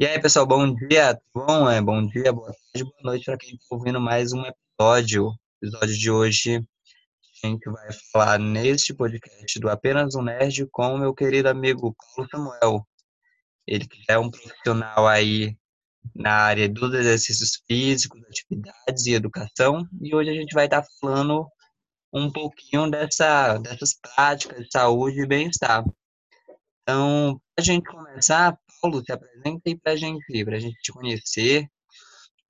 E aí, pessoal, bom dia, tudo bom? É, bom dia, boa tarde, boa noite para quem está ouvindo mais um episódio. O episódio de hoje, a gente vai falar neste podcast do Apenas um Nerd com o meu querido amigo Paulo Samuel. Ele é um profissional aí na área dos exercícios físicos, atividades e educação, e hoje a gente vai estar tá falando um pouquinho dessa, dessas práticas de saúde e bem-estar. Então, para a gente começar, Paulo, se apresenta aí para a gente, para a gente te conhecer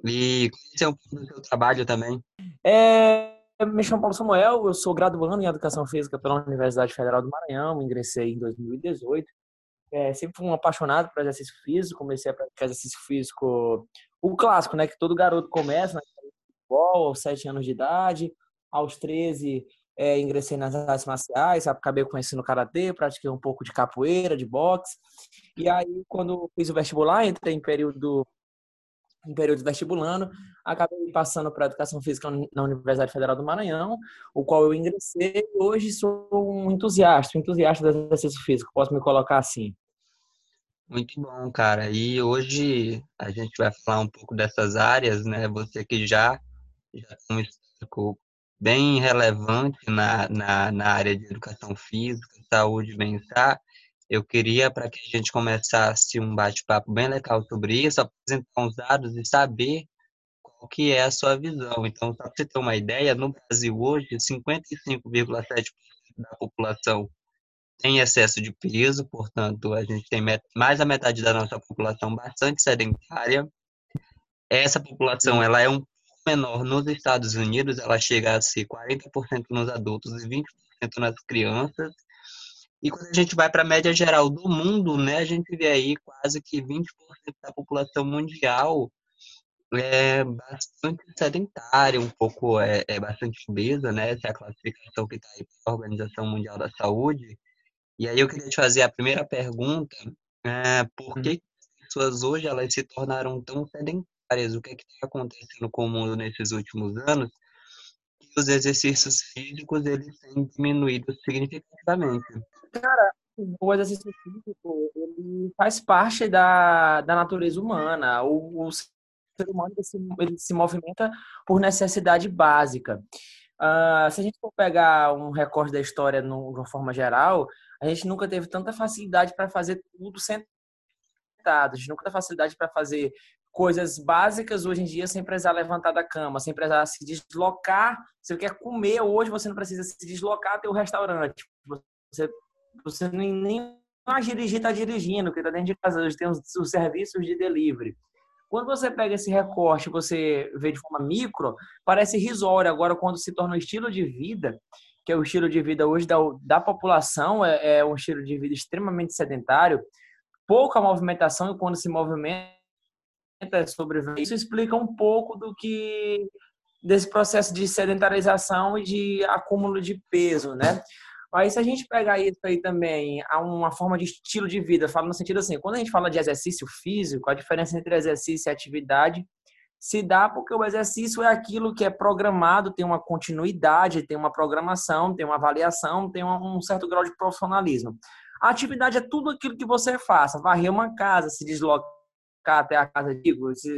e conhecer um pouco do seu trabalho também. É, me chamo Paulo Samuel, eu sou graduando em Educação Física pela Universidade Federal do Maranhão, ingressei em 2018. É, sempre fui um apaixonado por exercício físico, comecei a praticar exercício físico, o clássico, né, que todo garoto começa, né, futebol, aos 7 anos de idade, aos 13 é, ingressei nas artes marciais, acabei conhecendo karatê, pratiquei um pouco de capoeira, de boxe. E aí, quando fiz o vestibular, entrei em período em período vestibulando, acabei passando para educação física na Universidade Federal do Maranhão, o qual eu ingressei hoje sou um entusiasta, um entusiasta do exercício físico, posso me colocar assim. Muito bom, cara. E hoje a gente vai falar um pouco dessas áreas, né? Você que já já tem um histórico bem relevante na, na, na área de educação física, saúde e bem-estar. Eu queria, para que a gente começasse um bate-papo bem legal sobre isso, apresentar uns dados e saber qual que é a sua visão. Então, para você ter uma ideia, no Brasil hoje, 55,7% da população tem excesso de peso, portanto, a gente tem mais da metade da nossa população bastante sedentária. Essa população ela é um menor nos Estados Unidos, ela chega a ser 40% nos adultos e 20% nas crianças. E quando a gente vai para a média geral do mundo, né, a gente vê aí quase que 20% da população mundial é bastante sedentária, um pouco é, é bastante obesa, né? Essa é a classificação que está aí para a Organização Mundial da Saúde. E aí eu queria te fazer a primeira pergunta, é, por hum. que as pessoas hoje elas se tornaram tão sedentárias? Áreas, o que é está acontecendo com o mundo nesses últimos anos, os exercícios físicos eles têm diminuído significativamente. Cara, o exercício físico ele faz parte da, da natureza humana. O, o ser humano ele se, ele se movimenta por necessidade básica. Uh, se a gente for pegar um recorte da história no, de uma forma geral, a gente nunca teve tanta facilidade para fazer tudo sentado. A gente nunca teve facilidade para fazer coisas básicas hoje em dia sem precisar levantar da cama, sem precisar se deslocar. Se você quer comer hoje, você não precisa se deslocar até o restaurante. Você, você nem, nem mais dirigir está dirigindo, porque está dentro de casa. Hoje tem os, os serviços de delivery. Quando você pega esse recorte, você vê de forma micro, parece risório. Agora, quando se torna um estilo de vida, que é o estilo de vida hoje da, da população, é, é um estilo de vida extremamente sedentário, pouca movimentação e quando se movimenta sobreviver. Isso explica um pouco do que desse processo de sedentarização e de acúmulo de peso, né? Aí se a gente pegar isso aí também a uma forma de estilo de vida, fala no sentido assim, quando a gente fala de exercício físico, a diferença entre exercício e atividade se dá porque o exercício é aquilo que é programado, tem uma continuidade, tem uma programação, tem uma avaliação, tem um certo grau de profissionalismo. A atividade é tudo aquilo que você faça, varrer uma casa, se deslocar até a casa de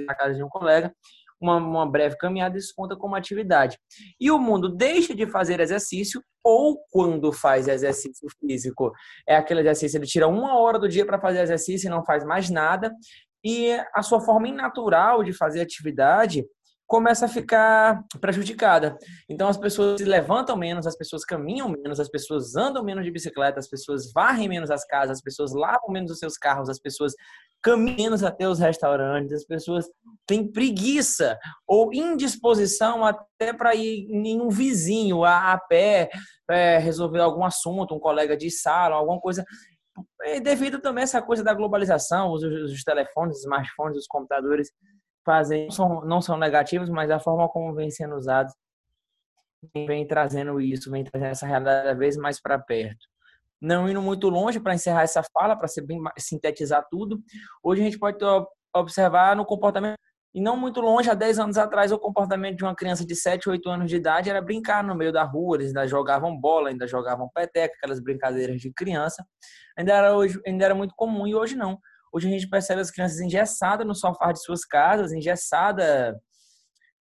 a casa de um colega, uma, uma breve caminhada, isso conta como atividade. E o mundo deixa de fazer exercício, ou quando faz exercício físico, é aquele exercício, ele tira uma hora do dia para fazer exercício e não faz mais nada, e a sua forma natural de fazer atividade começa a ficar prejudicada. Então as pessoas se levantam menos, as pessoas caminham menos, as pessoas andam menos de bicicleta, as pessoas varrem menos as casas, as pessoas lavam menos os seus carros, as pessoas caminham menos até os restaurantes, as pessoas têm preguiça ou indisposição até para ir em um vizinho a, a pé é, resolver algum assunto, um colega de sala, alguma coisa. E devido também a essa coisa da globalização, os, os telefones, os smartphones, os computadores fazem, são, não são negativos, mas a forma como vem sendo usados vem trazendo isso, vem trazendo essa realidade cada vez mais para perto. Não indo muito longe para encerrar essa fala, para sintetizar tudo, hoje a gente pode observar no comportamento e não muito longe, há 10 anos atrás, o comportamento de uma criança de 7, 8 anos de idade era brincar no meio da rua, eles ainda jogavam bola, ainda jogavam peteca, aquelas brincadeiras de criança. Ainda era, hoje, ainda era muito comum e hoje não. Hoje a gente percebe as crianças engessadas no sofá de suas casas, engessada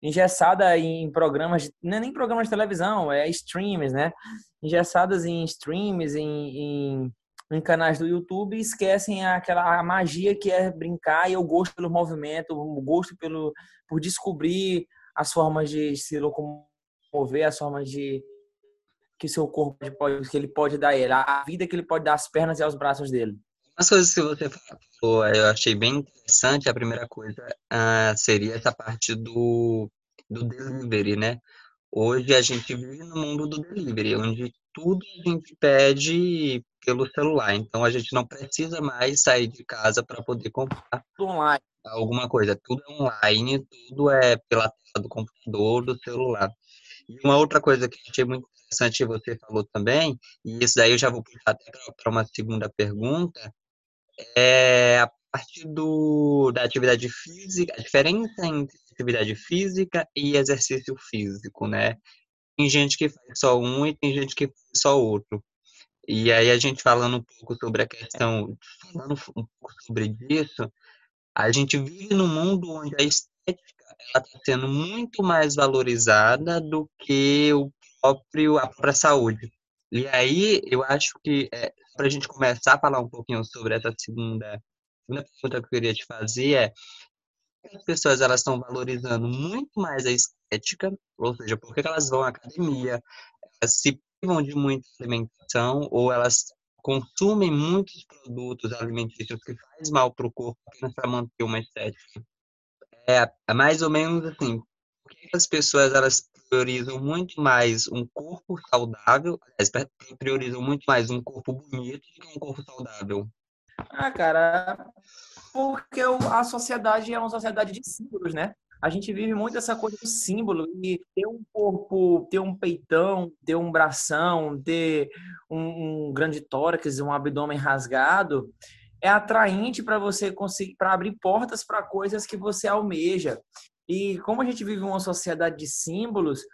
engessada em programas, não é nem programas de televisão, é streams, né? Engessadas em streams, em, em, em canais do YouTube e esquecem aquela a magia que é brincar e o gosto pelo movimento, o gosto pelo por descobrir as formas de se locomover, as formas de que seu corpo pode, que ele pode dar ele, a vida que ele pode dar às pernas e aos braços dele. As coisas que você falou, eu achei bem interessante. A primeira coisa uh, seria essa parte do, do delivery, né? Hoje a gente vive no mundo do delivery, onde tudo a gente pede pelo celular. Então a gente não precisa mais sair de casa para poder comprar online. alguma coisa. Tudo é online, tudo é pela tela do computador, do celular. E uma outra coisa que achei muito interessante você falou também, e isso daí eu já vou puxar até para uma segunda pergunta, é a parte do, da atividade física, a diferença entre atividade física e exercício físico, né? Tem gente que faz só um e tem gente que faz só outro. E aí a gente falando um pouco sobre a questão, falando um pouco sobre isso, a gente vive num mundo onde a estética está sendo muito mais valorizada do que o próprio a própria saúde. E aí eu acho que é, para a gente começar a falar um pouquinho sobre essa segunda, segunda pergunta que eu queria te fazer é as pessoas elas estão valorizando muito mais a estética, ou seja, porque elas vão à academia, elas se privam de muita alimentação ou elas consumem muitos produtos alimentícios que faz mal para o corpo para manter uma estética. É, é mais ou menos assim, porque as pessoas elas priorizam muito mais um corpo saudável, priorizam muito mais um corpo bonito do que um corpo saudável. Ah, cara, porque a sociedade é uma sociedade de símbolos, né? A gente vive muito essa coisa do símbolo e ter um corpo, ter um peitão, ter um bração, ter um, um grande tórax, um abdômen rasgado, é atraente para você conseguir, para abrir portas para coisas que você almeja. E como a gente vive uma sociedade de símbolos,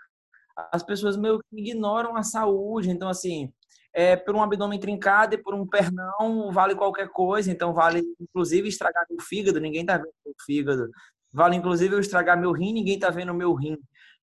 as pessoas meio que ignoram a saúde. Então, assim, é, por um abdômen trincado e por um pernão vale qualquer coisa. Então, vale, inclusive, estragar meu fígado, ninguém tá vendo meu fígado. Vale, inclusive, eu estragar meu rim, ninguém tá vendo meu rim.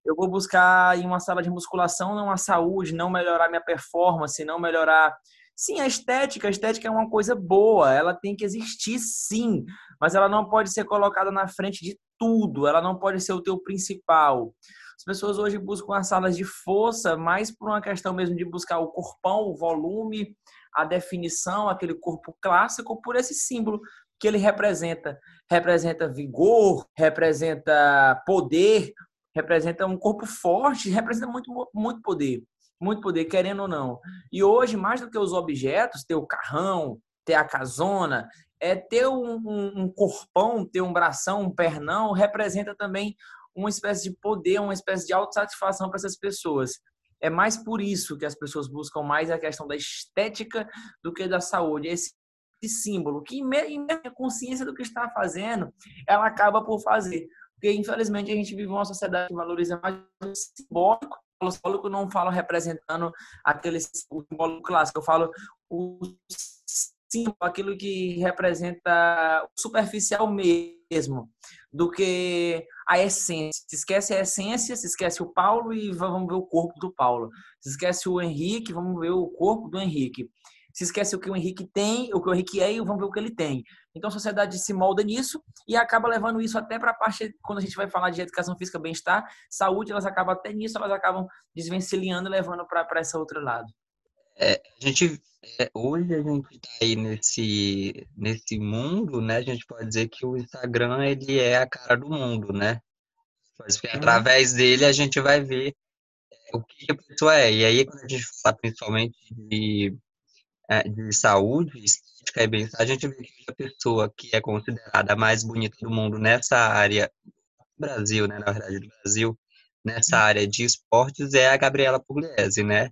Eu vou buscar em uma sala de musculação não a saúde, não melhorar minha performance, não melhorar Sim, a estética, a estética é uma coisa boa, ela tem que existir sim, mas ela não pode ser colocada na frente de tudo, ela não pode ser o teu principal. As pessoas hoje buscam as salas de força mais por uma questão mesmo de buscar o corpão, o volume, a definição, aquele corpo clássico, por esse símbolo que ele representa. Representa vigor, representa poder, representa um corpo forte, representa muito, muito poder muito poder, querendo ou não. E hoje, mais do que os objetos, ter o carrão, ter a casona, é ter um, um, corpão, ter um bração, um pernão, representa também uma espécie de poder, uma espécie de autossatisfação para essas pessoas. É mais por isso que as pessoas buscam mais a questão da estética do que da saúde. Esse símbolo, que em minha consciência do que está fazendo, ela acaba por fazer. Porque, infelizmente, a gente vive uma sociedade que valoriza mais o simbólico simbólico não falo representando aquele simbólico clássico, eu falo o símbolo, aquilo que representa o superficial mesmo, do que a essência. Se esquece a essência, se esquece o Paulo e vamos ver o corpo do Paulo. Se esquece o Henrique, vamos ver o corpo do Henrique se esquece o que o Henrique tem, o que o Henrique é e vamos ver o que ele tem. Então a sociedade se molda nisso e acaba levando isso até para a parte, quando a gente vai falar de educação física, bem-estar, saúde, elas acabam até nisso, elas acabam desvencilhando e levando para esse outro lado. É, a gente, é, hoje a gente está aí nesse, nesse mundo, né? A gente pode dizer que o Instagram ele é a cara do mundo, né? Porque uhum. através dele a gente vai ver é, o que a pessoa é. E aí, quando a gente fala principalmente de de saúde, estética e bem-estar, a gente vê que a pessoa que é considerada a mais bonita do mundo nessa área, Brasil, né, na verdade, do Brasil, nessa uhum. área de esportes é a Gabriela Pugliese, né?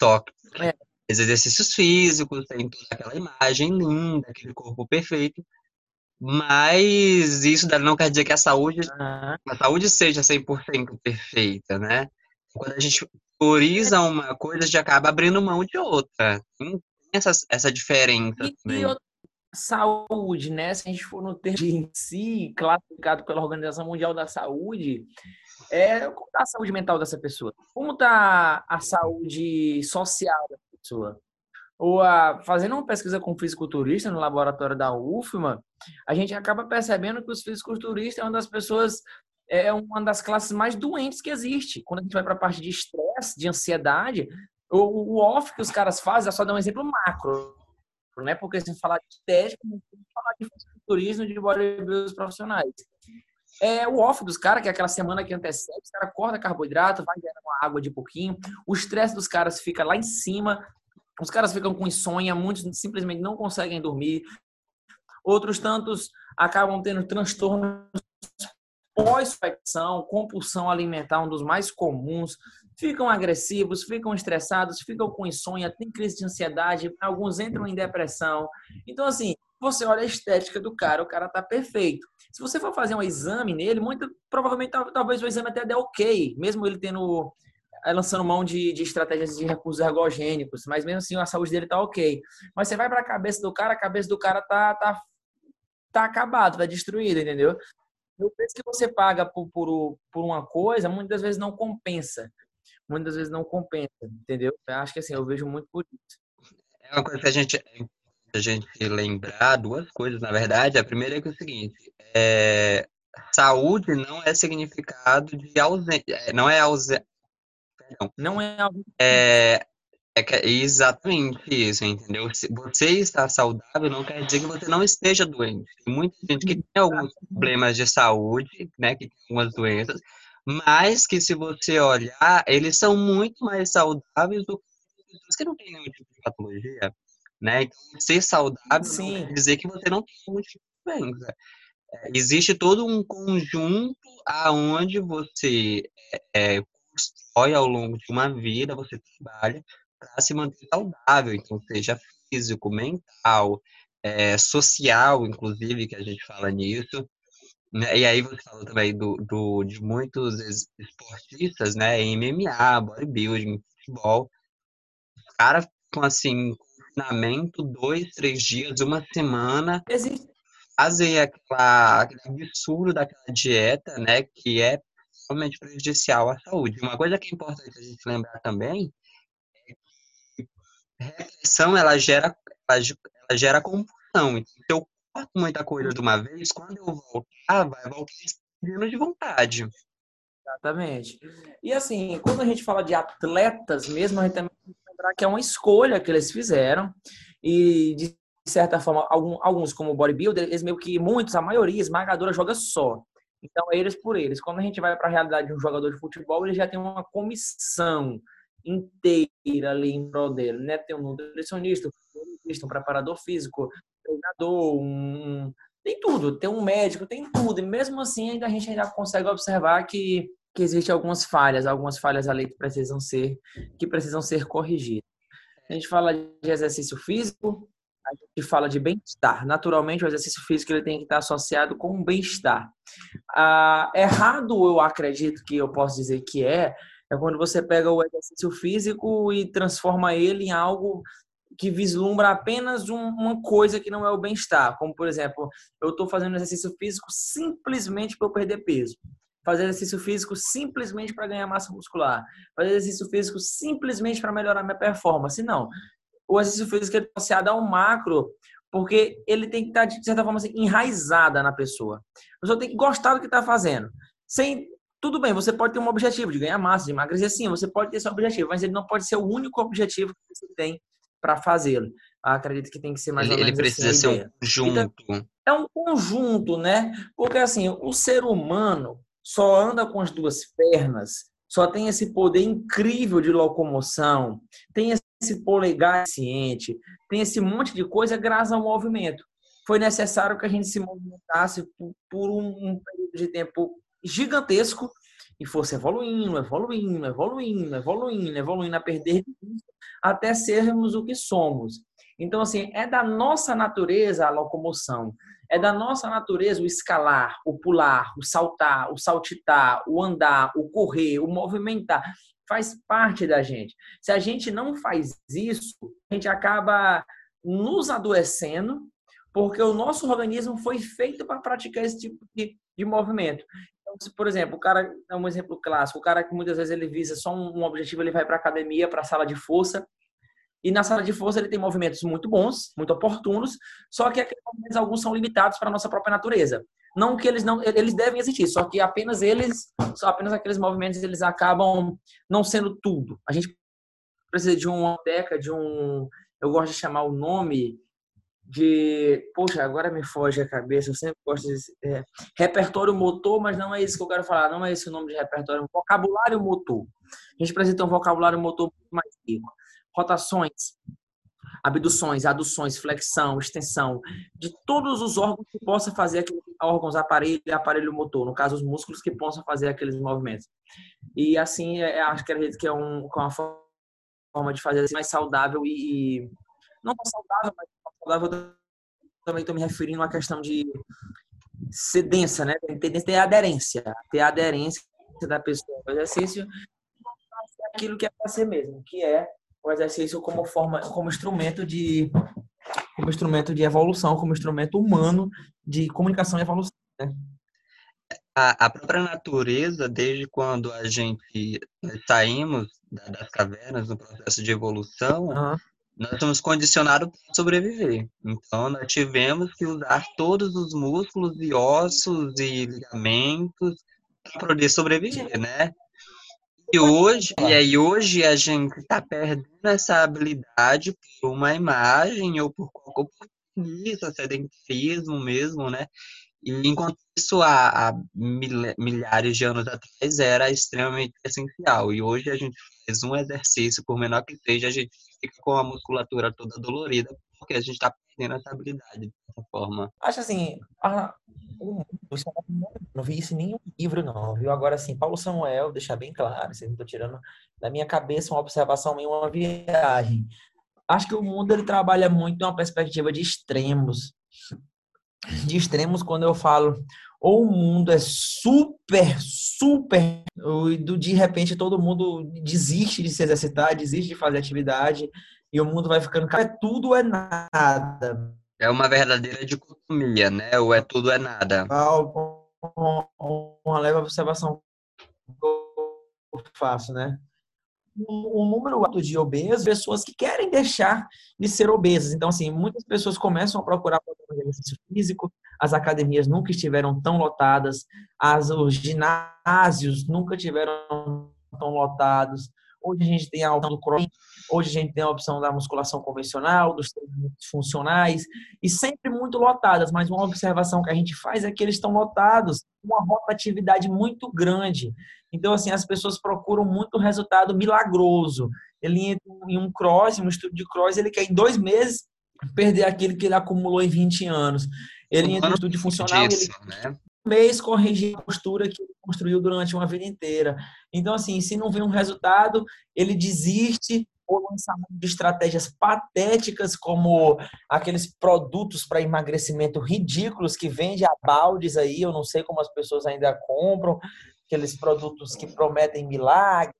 Só que é. exercícios físicos, tem toda aquela imagem linda, aquele corpo perfeito, mas isso não quer dizer que a saúde, a saúde seja 100% perfeita, né? Quando a gente prioriza uma coisa, a gente acaba abrindo mão de outra essa, essa diferença e, e, saúde, né? Se a gente for no termo em si, classificado pela Organização Mundial da Saúde, é como está a saúde mental dessa pessoa? Como está a saúde social da pessoa? Ou a, fazendo uma pesquisa com fisiculturista no laboratório da UFMA, a gente acaba percebendo que os fisiculturistas é uma das pessoas é uma das classes mais doentes que existe. Quando a gente vai para a parte de estresse, de ansiedade, o, o off que os caras fazem, é só dar um exemplo macro, né? Porque se falar de tem falar de fisiculturismo de bodybuilders profissionais. É o off dos caras, que é aquela semana que antecede, os caras cortam carboidrato, vai ganhando água de pouquinho, o estresse dos caras fica lá em cima, os caras ficam com insônia, muitos simplesmente não conseguem dormir, outros tantos acabam tendo transtornos pós-infecção, compulsão alimentar, um dos mais comuns, ficam agressivos, ficam estressados, ficam com insônia, tem crise de ansiedade, alguns entram em depressão. Então, assim, você olha a estética do cara, o cara tá perfeito. Se você for fazer um exame nele, muito provavelmente talvez o exame até dê ok, mesmo ele tendo eh, lançando mão de, de estratégias de recursos ergogênicos, mas mesmo assim a saúde dele tá ok. Mas você vai para a cabeça do cara, a cabeça do cara tá tá tá acabado, tá destruída, entendeu? o preço que você paga por, por, por uma coisa, muitas vezes não compensa. Muitas vezes não compensa, entendeu? Eu acho que assim, eu vejo muito por isso. É uma coisa que a gente, a gente lembrar, duas coisas, na verdade. A primeira é que é o seguinte, é, saúde não é significado de ausência, é, não é ausência, não é, é é, é exatamente isso, entendeu? Se você está saudável não quer dizer que você não esteja doente. Tem muita gente que tem alguns problemas de saúde, né, que tem algumas doenças, mas que se você olhar, eles são muito mais saudáveis do que pessoas que não têm nenhum tipo de patologia, né? Então, ser saudável Sim. não quer dizer que você não tem nenhum tipo de doença. É, existe todo um conjunto aonde você é, é constrói ao longo de uma vida, você trabalha para se manter saudável, então seja físico, mental, é, social, inclusive, que a gente fala nisso. Né? E aí você falou também do, do, de muitos esportistas, né? MMA, bodybuilding, futebol. Os caras com assim, confinamento, dois, três dias, uma semana. Existe. Fazem aquela, aquele absurdo daquela dieta, né? Que é realmente prejudicial à saúde. Uma coisa que é importante a gente lembrar também repressão ela gera, ela, ela gera compulsão. Então, se corto muita coisa de uma vez, quando eu voltar, vai voltar de vontade. Exatamente. E assim, quando a gente fala de atletas mesmo, a gente também tem que lembrar que é uma escolha que eles fizeram. E de certa forma, alguns como bodybuilder, eles meio que muitos, a maioria esmagadora joga só. Então, é eles por eles. Quando a gente vai para a realidade de um jogador de futebol, ele já tem uma comissão inteira ali em prol dele, né? Tem um nutricionista, um preparador físico, treinador, um... tem tudo, tem um médico, tem tudo. E mesmo assim, ainda a gente ainda consegue observar que que existem algumas falhas, algumas falhas ali que precisam ser que precisam ser corrigidas. A gente fala de exercício físico, a gente fala de bem-estar. Naturalmente, o exercício físico ele tem que estar associado com bem-estar. Ah, errado, eu acredito que eu posso dizer que é, é quando você pega o exercício físico e transforma ele em algo que vislumbra apenas um, uma coisa que não é o bem-estar. Como, por exemplo, eu estou fazendo exercício físico simplesmente para eu perder peso. Fazer exercício físico simplesmente para ganhar massa muscular. Fazer exercício físico simplesmente para melhorar minha performance. Não. O exercício físico é associado ao macro, porque ele tem que estar, de certa forma, assim, enraizada na pessoa. A pessoa tem que gostar do que está fazendo. Sem tudo bem, você pode ter um objetivo de ganhar massa, de emagrecer, sim, você pode ter esse objetivo, mas ele não pode ser o único objetivo que você tem para fazê-lo. Acredito que tem que ser mais ele, ou menos Ele precisa assim ser um conjunto. Então, é um conjunto, né? Porque assim, o ser humano só anda com as duas pernas, só tem esse poder incrível de locomoção, tem esse polegar ciente, tem esse monte de coisa graças ao movimento. Foi necessário que a gente se movimentasse por, por um, um período de tempo gigantesco e fosse evoluindo, evoluindo, evoluindo, evoluindo, evoluindo a perder até sermos o que somos. Então, assim, é da nossa natureza a locomoção, é da nossa natureza o escalar, o pular, o saltar, o saltitar, o andar, o correr, o movimentar. Faz parte da gente. Se a gente não faz isso, a gente acaba nos adoecendo porque o nosso organismo foi feito para praticar esse tipo de, de movimento. Por exemplo, o cara, é um exemplo clássico, o cara que muitas vezes ele visa só um, objetivo, ele vai para academia, para a sala de força, e na sala de força ele tem movimentos muito bons, muito oportunos, só que alguns são limitados para a nossa própria natureza. Não que eles não, eles devem existir, só que apenas eles, apenas aqueles movimentos eles acabam não sendo tudo. A gente precisa de uma teca, de um, eu gosto de chamar o nome de, poxa, agora me foge a cabeça, eu sempre gosto de é, repertório motor, mas não é isso que eu quero falar, não é esse o nome de repertório, vocabulário motor. A gente precisa ter um vocabulário motor mais rico rotações, abduções, aduções, flexão, extensão, de todos os órgãos que possa fazer aqueles órgãos, aparelho e aparelho motor, no caso, os músculos que possam fazer aqueles movimentos. E assim, é, é acho que que é, um, é uma forma de fazer assim, mais saudável e, e não saudável, mas saudável também estou me referindo à questão de ser densa, né? Ter, ter aderência, ter aderência da pessoa ao exercício, aquilo que é para ser mesmo, que é o exercício como forma, como instrumento de como instrumento de evolução, como instrumento humano de comunicação e evolução. Né? A, a, própria natureza, desde quando a gente saímos das cavernas no processo de evolução, uhum. Nós somos condicionados para sobreviver. Então, nós tivemos que usar todos os músculos e ossos e ligamentos para poder sobreviver, né? E hoje, e aí hoje a gente está perdendo essa habilidade por uma imagem ou por qualquer isso, sedentarismo mesmo, né? E enquanto isso há, há, milhares de anos atrás era extremamente essencial. E hoje a gente um exercício, por menor que seja, a gente fica com a musculatura toda dolorida, porque a gente está perdendo essa habilidade dessa forma. Acho assim, a, não vi isso em nenhum livro, não, viu? Agora, assim, Paulo Samuel, deixar bem claro, vocês não estou tirando da minha cabeça uma observação, uma viagem. Acho que o mundo ele trabalha muito numa perspectiva de extremos. De extremos, quando eu falo, ou o mundo é super, super, de repente todo mundo desiste de se exercitar, desiste de fazer atividade, e o mundo vai ficando, é tudo é nada é uma verdadeira dicotomia, né? Ou é tudo é nada. Uma leve observação que eu faço, né? O número alto de obesos, pessoas que querem deixar de ser obesas. Então, assim, muitas pessoas começam a procurar de exercício físico, as academias nunca estiveram tão lotadas, as, os ginásios nunca tiveram tão lotados. Hoje a gente tem a opção do hoje a gente tem a opção da musculação convencional, dos treinamentos funcionais, e sempre muito lotadas, mas uma observação que a gente faz é que eles estão lotados, uma rotatividade muito grande. Então, assim, as pessoas procuram muito resultado milagroso. Ele entra em um cross, um estudo de cross, ele quer em dois meses perder aquilo que ele acumulou em 20 anos. Ele entra no estudo funcional, disso, ele né? mês corrigir a postura que ele construiu durante uma vida inteira. Então, assim, se não vem um resultado, ele desiste ou lançamento de estratégias patéticas como aqueles produtos para emagrecimento ridículos que vende a baldes aí, eu não sei como as pessoas ainda compram, aqueles produtos que prometem milagres,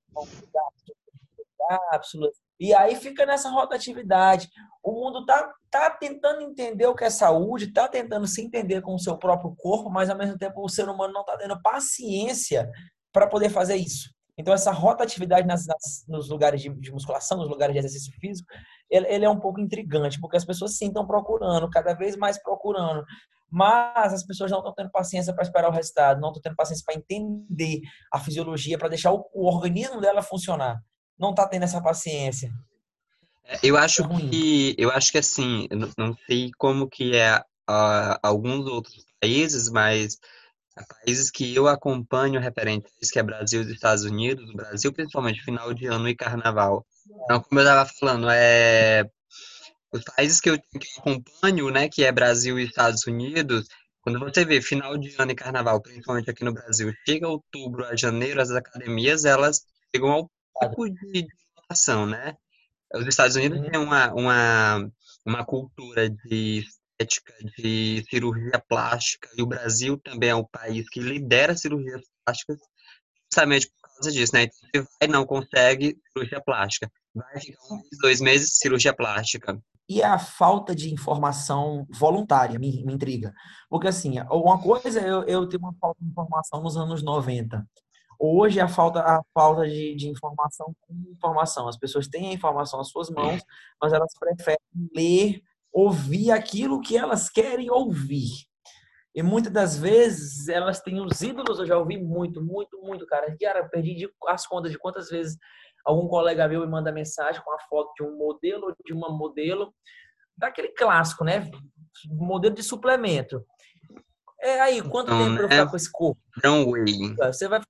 cápsulas, e aí fica nessa rotatividade. O mundo tá, tá tentando entender o que é saúde, tá tentando se entender com o seu próprio corpo, mas ao mesmo tempo o ser humano não está tendo paciência para poder fazer isso. Então, essa rotatividade nas, nas, nos lugares de, de, musculação, nos lugares de exercício físico, ele, ele, é um pouco intrigante, porque as pessoas sim estão procurando, cada vez mais procurando. Mas as pessoas não estão tendo paciência para esperar o resultado, não estão tendo paciência para entender a fisiologia, para deixar o, o organismo dela funcionar não está tendo essa paciência. É, eu acho é que eu acho que assim, não sei como que é uh, alguns outros países, mas países que eu acompanho referentes, que é Brasil e Estados Unidos, Brasil principalmente final de ano e carnaval. Então, como eu estava falando, é os países que eu, que eu acompanho, né, que é Brasil e Estados Unidos, quando você vê final de ano e carnaval, principalmente aqui no Brasil, chega outubro a janeiro, as academias elas chegam ao tipo de ação, né? Os Estados Unidos uhum. têm uma, uma, uma cultura de estética, de cirurgia plástica, e o Brasil também é o país que lidera cirurgias plásticas justamente por causa disso, né? Então, você vai não consegue cirurgia plástica, vai ficar um dois meses cirurgia plástica. E a falta de informação voluntária me, me intriga. Porque, assim, uma coisa é eu, eu ter uma falta de informação nos anos 90. Hoje, a falta, a falta de, de informação informação. As pessoas têm a informação às suas mãos, mas elas preferem ler, ouvir aquilo que elas querem ouvir. E muitas das vezes elas têm os ídolos, eu já ouvi muito, muito, muito, cara. Cara, perdi as contas de quantas vezes algum colega meu me manda mensagem com a foto de um modelo ou de uma modelo, daquele clássico, né? Modelo de suplemento. É aí, quanto então, tempo né? eu ficar com esse corpo? Não, Você vai,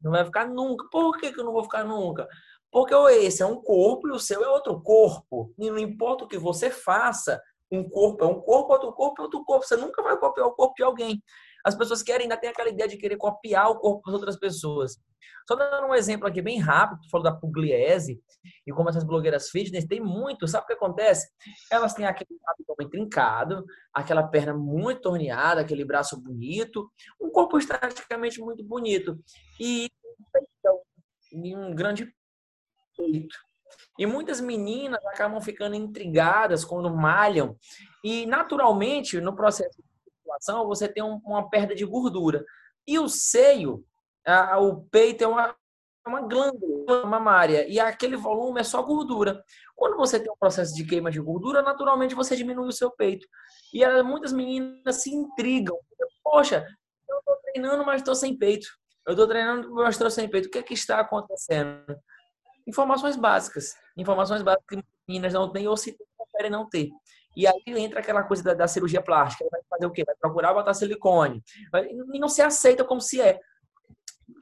não vai ficar nunca. Por que, que eu não vou ficar nunca? Porque esse é um corpo e o seu é outro corpo. E não importa o que você faça, um corpo é um corpo, outro corpo é outro corpo. Você nunca vai copiar o corpo de alguém. As pessoas querem, ainda tem aquela ideia de querer copiar o corpo das outras pessoas. Só dando um exemplo aqui bem rápido, tu falou da Pugliese e como essas blogueiras fitness tem muito. Sabe o que acontece? Elas têm aquele abdômen trincado, aquela perna muito torneada, aquele braço bonito, um corpo esteticamente muito bonito e um grande peito. E muitas meninas acabam ficando intrigadas quando malham e naturalmente no processo de musculação você tem uma perda de gordura. E o seio a, o peito é uma, uma glândula mamária e aquele volume é só gordura. Quando você tem um processo de queima de gordura, naturalmente você diminui o seu peito. E muitas meninas se intrigam. Poxa, eu estou treinando, mas estou sem peito. Eu estou treinando, mas estou sem peito. O que é que está acontecendo? Informações básicas. Informações básicas que meninas não têm ou se preferem não ter. E aí entra aquela coisa da, da cirurgia plástica. Vai fazer o quê? Vai procurar botar silicone. e não se aceita como se é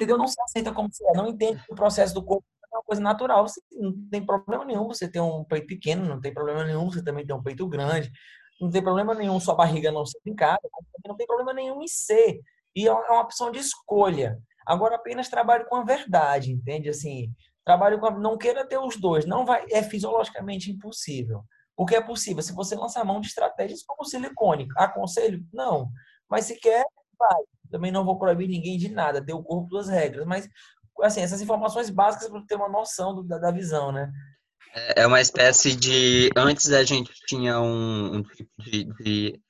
entendeu? Não se aceita como se é, não entende que o processo do corpo é uma coisa natural. Você não tem problema nenhum você ter um peito pequeno, não tem problema nenhum você também ter um peito grande, não tem problema nenhum sua barriga não ser trincada, não tem problema nenhum em ser. E é uma opção de escolha. Agora apenas trabalhe com a verdade, entende? Assim, trabalhe com a... não queira ter os dois, não vai é fisiologicamente impossível. Porque é possível se você lançar mão de estratégias como o silicone. Aconselho? Não. Mas se quer, vai também não vou proibir ninguém de nada, ter o corpo das regras, mas assim, essas informações básicas para ter uma noção do, da, da, visão, né? É, é uma espécie de. Antes a gente tinha um, um tipo de, de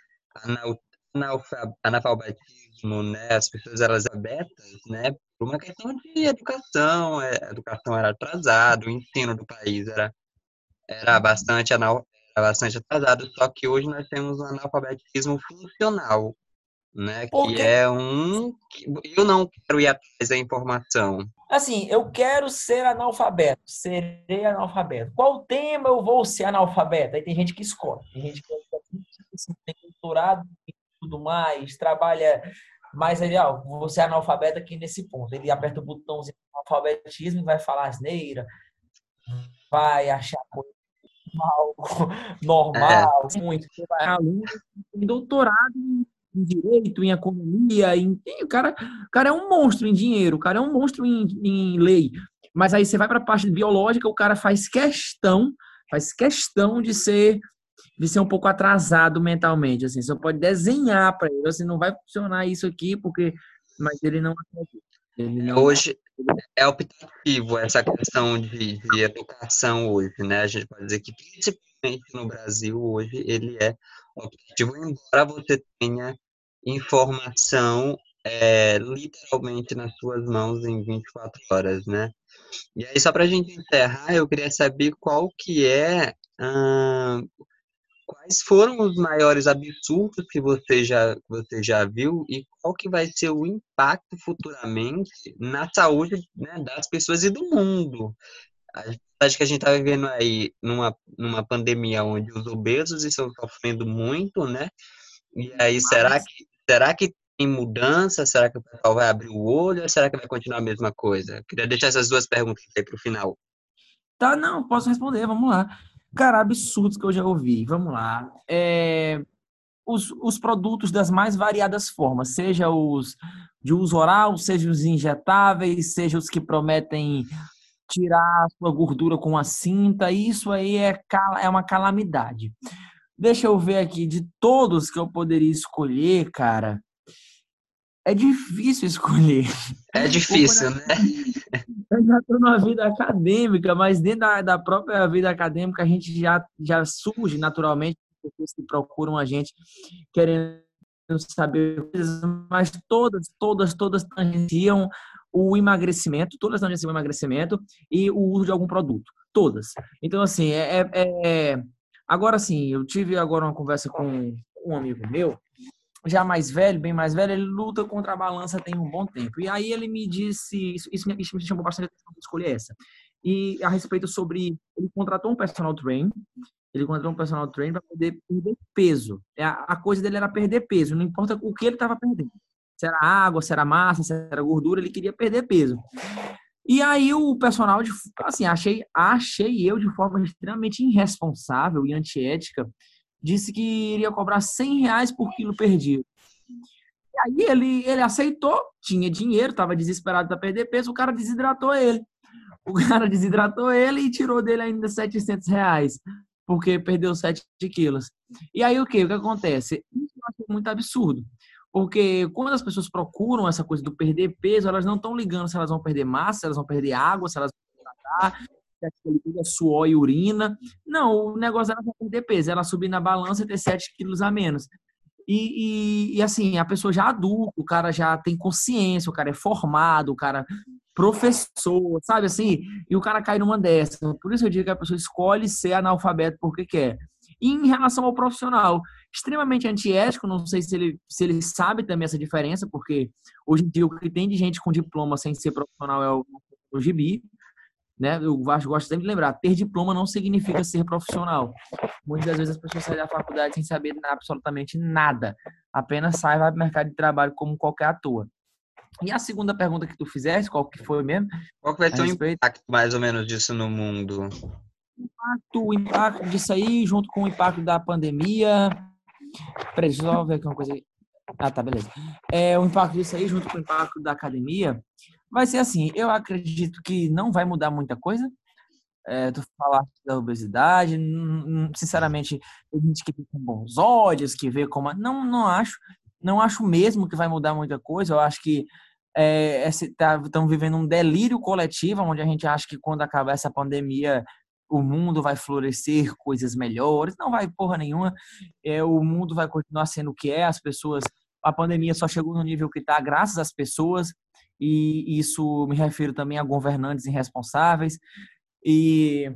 analfabetismo, né? As pessoas eram abertas, né? Por uma questão de educação, é, a educação era atrasada, o ensino do país era, era bastante anal, era bastante atrasado, só que hoje nós temos um analfabetismo funcional, né? Porque... Que é um. Eu não quero ir atrás da informação. Assim, eu quero ser analfabeto, serei analfabeto. Qual tema eu vou ser analfabeto? Aí tem gente que escolhe, tem gente que tem doutorado e tudo mais, trabalha mais ali, ó, vou ser analfabeto aqui nesse ponto. Ele aperta o botãozinho do alfabetismo e vai falar asneira, vai achar normal, normal, é. muito. Vai aluno tem doutorado em em direito, em economia, em, o cara, o cara é um monstro em dinheiro, o cara é um monstro em, em lei. Mas aí você vai para a parte biológica, o cara faz questão, faz questão de ser de ser um pouco atrasado mentalmente, assim, você pode desenhar para ele, assim, não vai funcionar isso aqui porque mas ele não, ele não... Hoje é optativo essa questão de, de educação hoje, né? A gente pode dizer que principalmente no Brasil hoje ele é optativo, embora você tenha informação é, literalmente nas suas mãos em 24 horas, né? E aí, só para a gente encerrar, eu queria saber qual que é, hum, quais foram os maiores absurdos que você já, você já viu e qual que vai ser o impacto futuramente na saúde né, das pessoas e do mundo. Acho que a gente está vivendo aí numa, numa pandemia onde os obesos estão sofrendo muito, né? E aí, Mas... será que será que tem mudança? Será que o pessoal vai abrir o olho ou será que vai continuar a mesma coisa? Queria deixar essas duas perguntas aí para o final. Tá, não, posso responder, vamos lá. Cara, absurdos que eu já ouvi, vamos lá. É, os, os produtos das mais variadas formas, seja os de uso oral, seja os injetáveis, seja os que prometem tirar a sua gordura com a cinta, isso aí é, é uma calamidade. Deixa eu ver aqui, de todos que eu poderia escolher, cara, é difícil escolher. É difícil, né? É já estou na vida acadêmica, mas dentro da, da, própria vida acadêmica a gente já, já surge naturalmente pessoas que procuram a gente querendo saber coisas, mas todas, todas, todas tangenciam o emagrecimento, todas tangenciam o emagrecimento e o uso de algum produto, todas. Então, assim, é, é, é... agora sim, eu tive agora uma conversa com um amigo meu já mais velho, bem mais velho, ele luta contra a balança tem um bom tempo. E aí ele me disse, isso, isso, me, chamou bastante atenção escolher essa. E a respeito sobre, ele contratou um personal trainer, ele contratou um personal trainer para poder perder peso. É, a, a coisa dele era perder peso, não importa o que ele estava perdendo. Se era água, se era massa, se era gordura, ele queria perder peso. E aí o personal, de, assim, achei, achei eu de forma extremamente irresponsável e antiética, disse que iria cobrar 100 reais por quilo perdido. E aí ele, ele aceitou, tinha dinheiro, estava desesperado para perder peso, o cara desidratou ele. O cara desidratou ele e tirou dele ainda 700 reais, porque perdeu 7 quilos. E aí o que? O que acontece? Isso eu acho muito absurdo. Porque quando as pessoas procuram essa coisa do perder peso, elas não estão ligando se elas vão perder massa, se elas vão perder água, se elas vão tratar, aquele é suor e urina. Não, o negócio era perder peso, ela subir na balança e ter 7 quilos a menos. E, e, e, assim, a pessoa já adulta, o cara já tem consciência, o cara é formado, o cara professor, sabe assim? E o cara cai numa dessa. Por isso eu digo que a pessoa escolhe ser analfabeto porque quer. E em relação ao profissional, extremamente antiético, não sei se ele, se ele sabe também essa diferença, porque hoje em dia o que tem de gente com diploma sem ser profissional é o, o gibi, né? Eu gosto sempre de lembrar, ter diploma não significa ser profissional. Muitas vezes as pessoas saem da faculdade sem saber absolutamente nada. Apenas sai vai para o mercado de trabalho como qualquer ator. E a segunda pergunta que tu fizeste, qual que foi mesmo? Qual que vai ser o impacto mais ou menos disso no mundo? O impacto, o impacto disso aí, junto com o impacto da pandemia. Peraí, deixa eu ver aqui uma coisa aí. Ah, tá, beleza. É, o impacto disso aí, junto com o impacto da academia, Vai ser assim, eu acredito que não vai mudar muita coisa. É, tu falaste da obesidade, sinceramente, tem gente que com bons olhos, que vê como. Não, não acho. Não acho mesmo que vai mudar muita coisa. Eu acho que é, tá, vivendo um delírio coletivo, onde a gente acha que quando acabar essa pandemia o mundo vai florescer coisas melhores. Não vai porra nenhuma. É, o mundo vai continuar sendo o que é. As pessoas. A pandemia só chegou no nível que está, graças às pessoas e isso me refiro também a governantes irresponsáveis. E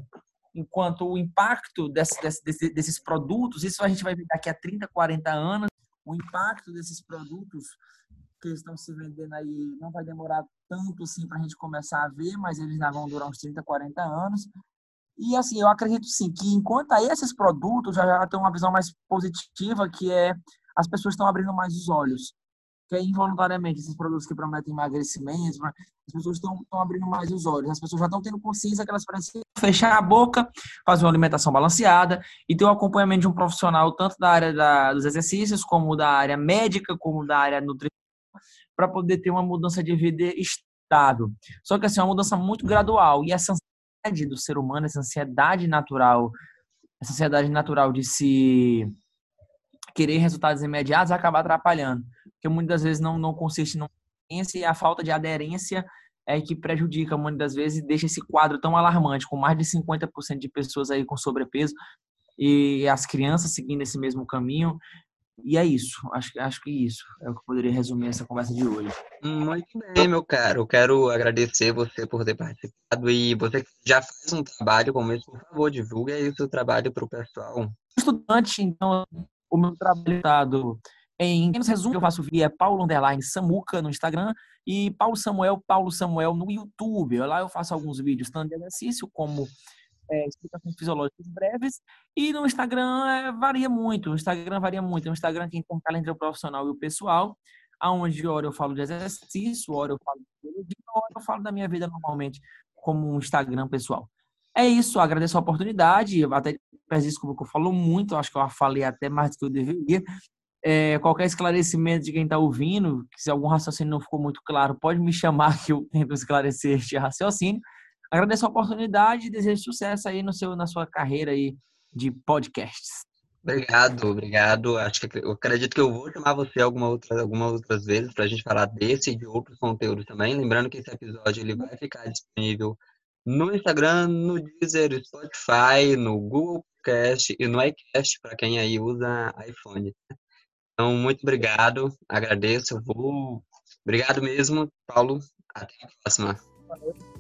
enquanto o impacto desse, desse, desses produtos, isso a gente vai ver daqui a 30, 40 anos, o impacto desses produtos que estão se vendendo aí não vai demorar tanto assim para a gente começar a ver, mas eles já vão durar uns 30, 40 anos. E assim, eu acredito sim que enquanto a esses produtos já, já tem uma visão mais positiva, que é as pessoas estão abrindo mais os olhos que é involuntariamente esses produtos que prometem emagrecimento, as pessoas estão, abrindo mais os olhos, as pessoas já estão tendo consciência que elas precisam fechar a boca, fazer uma alimentação balanceada e ter o acompanhamento de um profissional tanto da área da, dos exercícios, como da área médica, como da área nutricional, para poder ter uma mudança de vida estável. Só que assim, é uma mudança muito gradual e essa ansiedade do ser humano, essa ansiedade natural, essa ansiedade natural de se querer resultados imediatos vai acabar atrapalhando que muitas vezes não, não consiste na aderência e a falta de aderência é que prejudica muitas das vezes e deixa esse quadro tão alarmante, com mais de 50% de pessoas aí com sobrepeso e as crianças seguindo esse mesmo caminho. E é isso, acho, acho que isso é o que eu poderia resumir essa conversa de hoje. Muito bem, meu caro. Eu quero agradecer você por ter participado e você já faz um trabalho como esse, por favor, divulgue aí o seu trabalho para o pessoal. Estudante, então, o meu trabalho do em menos resumo, eu faço via Paulo Underline Samuca no Instagram e Paulo Samuel, Paulo Samuel no YouTube. Lá eu faço alguns vídeos tanto de exercício como é, explicações fisiológicas breves. E no Instagram é, varia muito. O Instagram varia muito. O Instagram que intercala entre o profissional e o pessoal, aonde hora eu falo de exercício, hora eu falo de biologia, hora eu falo da minha vida normalmente como um Instagram pessoal. É isso, agradeço a oportunidade. Até peço desculpa que eu falo muito, acho que eu falei até mais do que eu deveria. É, qualquer esclarecimento de quem está ouvindo, se algum raciocínio não ficou muito claro, pode me chamar que eu tento esclarecer este raciocínio. Agradeço a oportunidade e desejo sucesso aí no seu, na sua carreira aí de podcasts. Obrigado, obrigado. Acho que eu acredito que eu vou chamar você alguma outra, algumas outras vezes para a gente falar desse e de outros conteúdos também. Lembrando que esse episódio ele vai ficar disponível no Instagram, no Deezer, Spotify, no Google Podcast e no iCast para quem aí usa iPhone. Então, muito obrigado, agradeço. Vou... Obrigado mesmo, Paulo. Até a próxima. Valeu.